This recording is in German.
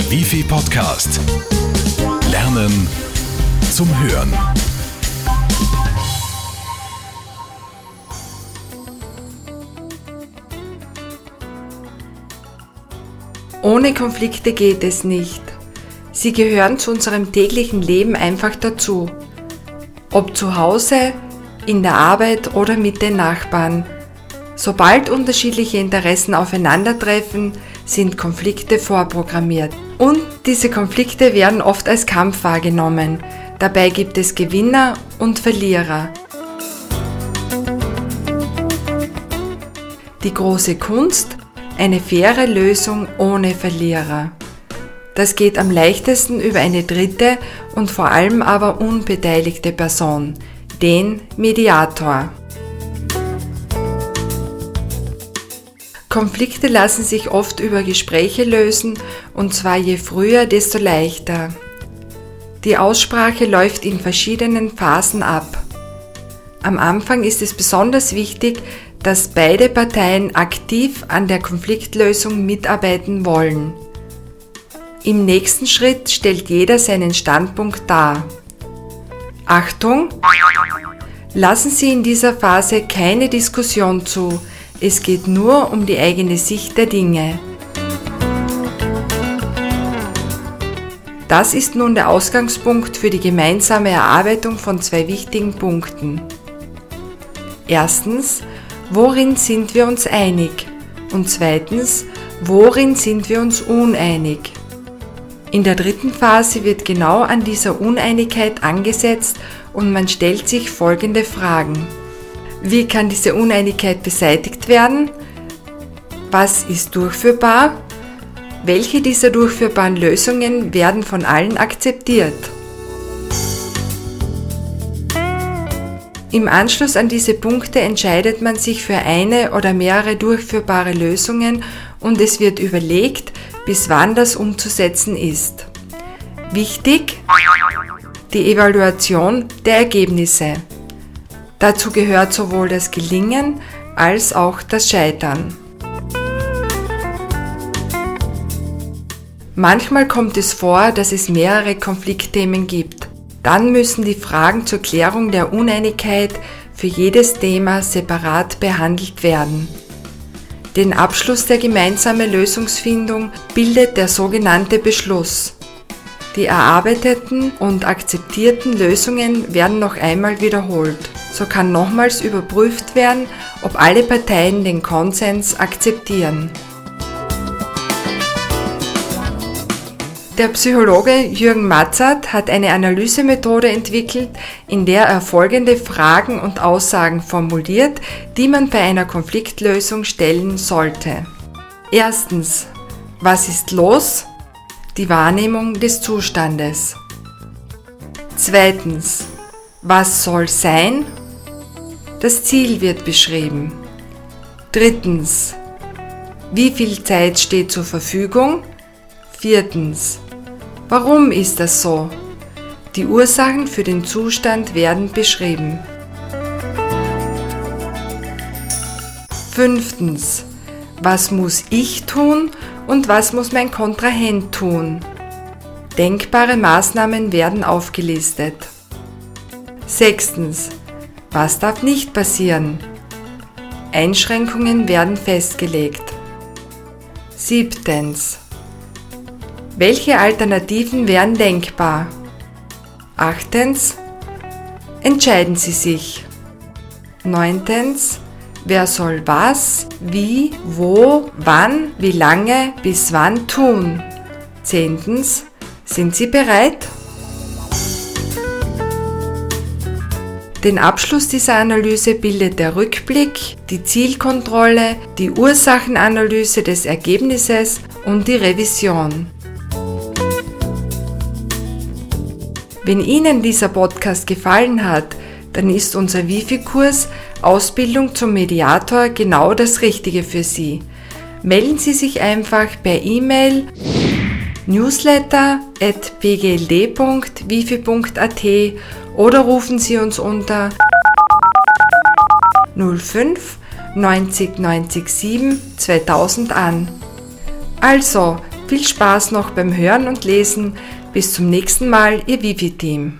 Der Wifi Podcast. Lernen zum Hören. Ohne Konflikte geht es nicht. Sie gehören zu unserem täglichen Leben einfach dazu. Ob zu Hause, in der Arbeit oder mit den Nachbarn. Sobald unterschiedliche Interessen aufeinandertreffen, sind Konflikte vorprogrammiert. Und diese Konflikte werden oft als Kampf wahrgenommen. Dabei gibt es Gewinner und Verlierer. Die große Kunst, eine faire Lösung ohne Verlierer. Das geht am leichtesten über eine dritte und vor allem aber unbeteiligte Person, den Mediator. Konflikte lassen sich oft über Gespräche lösen und zwar je früher, desto leichter. Die Aussprache läuft in verschiedenen Phasen ab. Am Anfang ist es besonders wichtig, dass beide Parteien aktiv an der Konfliktlösung mitarbeiten wollen. Im nächsten Schritt stellt jeder seinen Standpunkt dar. Achtung! Lassen Sie in dieser Phase keine Diskussion zu, es geht nur um die eigene Sicht der Dinge. Das ist nun der Ausgangspunkt für die gemeinsame Erarbeitung von zwei wichtigen Punkten. Erstens, worin sind wir uns einig? Und zweitens, worin sind wir uns uneinig? In der dritten Phase wird genau an dieser Uneinigkeit angesetzt und man stellt sich folgende Fragen. Wie kann diese Uneinigkeit beseitigt werden? Was ist durchführbar? Welche dieser durchführbaren Lösungen werden von allen akzeptiert? Im Anschluss an diese Punkte entscheidet man sich für eine oder mehrere durchführbare Lösungen und es wird überlegt, bis wann das umzusetzen ist. Wichtig die Evaluation der Ergebnisse. Dazu gehört sowohl das Gelingen als auch das Scheitern. Manchmal kommt es vor, dass es mehrere Konfliktthemen gibt. Dann müssen die Fragen zur Klärung der Uneinigkeit für jedes Thema separat behandelt werden. Den Abschluss der gemeinsamen Lösungsfindung bildet der sogenannte Beschluss. Die erarbeiteten und akzeptierten Lösungen werden noch einmal wiederholt. So kann nochmals überprüft werden, ob alle Parteien den Konsens akzeptieren. Der Psychologe Jürgen Matzert hat eine Analysemethode entwickelt, in der er folgende Fragen und Aussagen formuliert, die man bei einer Konfliktlösung stellen sollte. Erstens, was ist los? Die Wahrnehmung des Zustandes. Zweitens, was soll sein? Das Ziel wird beschrieben. Drittens, wie viel Zeit steht zur Verfügung? Viertens, Warum ist das so? Die Ursachen für den Zustand werden beschrieben. Fünftens. Was muss ich tun und was muss mein Kontrahent tun? Denkbare Maßnahmen werden aufgelistet. Sechstens. Was darf nicht passieren? Einschränkungen werden festgelegt. Siebtens. Welche Alternativen wären denkbar? Achtens. Entscheiden Sie sich. Neuntens. Wer soll was, wie, wo, wann, wie lange, bis wann tun? Zehntens. Sind Sie bereit? Den Abschluss dieser Analyse bildet der Rückblick, die Zielkontrolle, die Ursachenanalyse des Ergebnisses und die Revision. Wenn Ihnen dieser Podcast gefallen hat, dann ist unser Wifi-Kurs Ausbildung zum Mediator genau das Richtige für Sie. Melden Sie sich einfach per E-Mail newsletter.pgld.wifi.at oder rufen Sie uns unter 05 90 90 7 2000 an. Also, Viel Spaß noch beim Hören und Lesen. Bis zum nächsten Mal, Ihr Wifi-Team.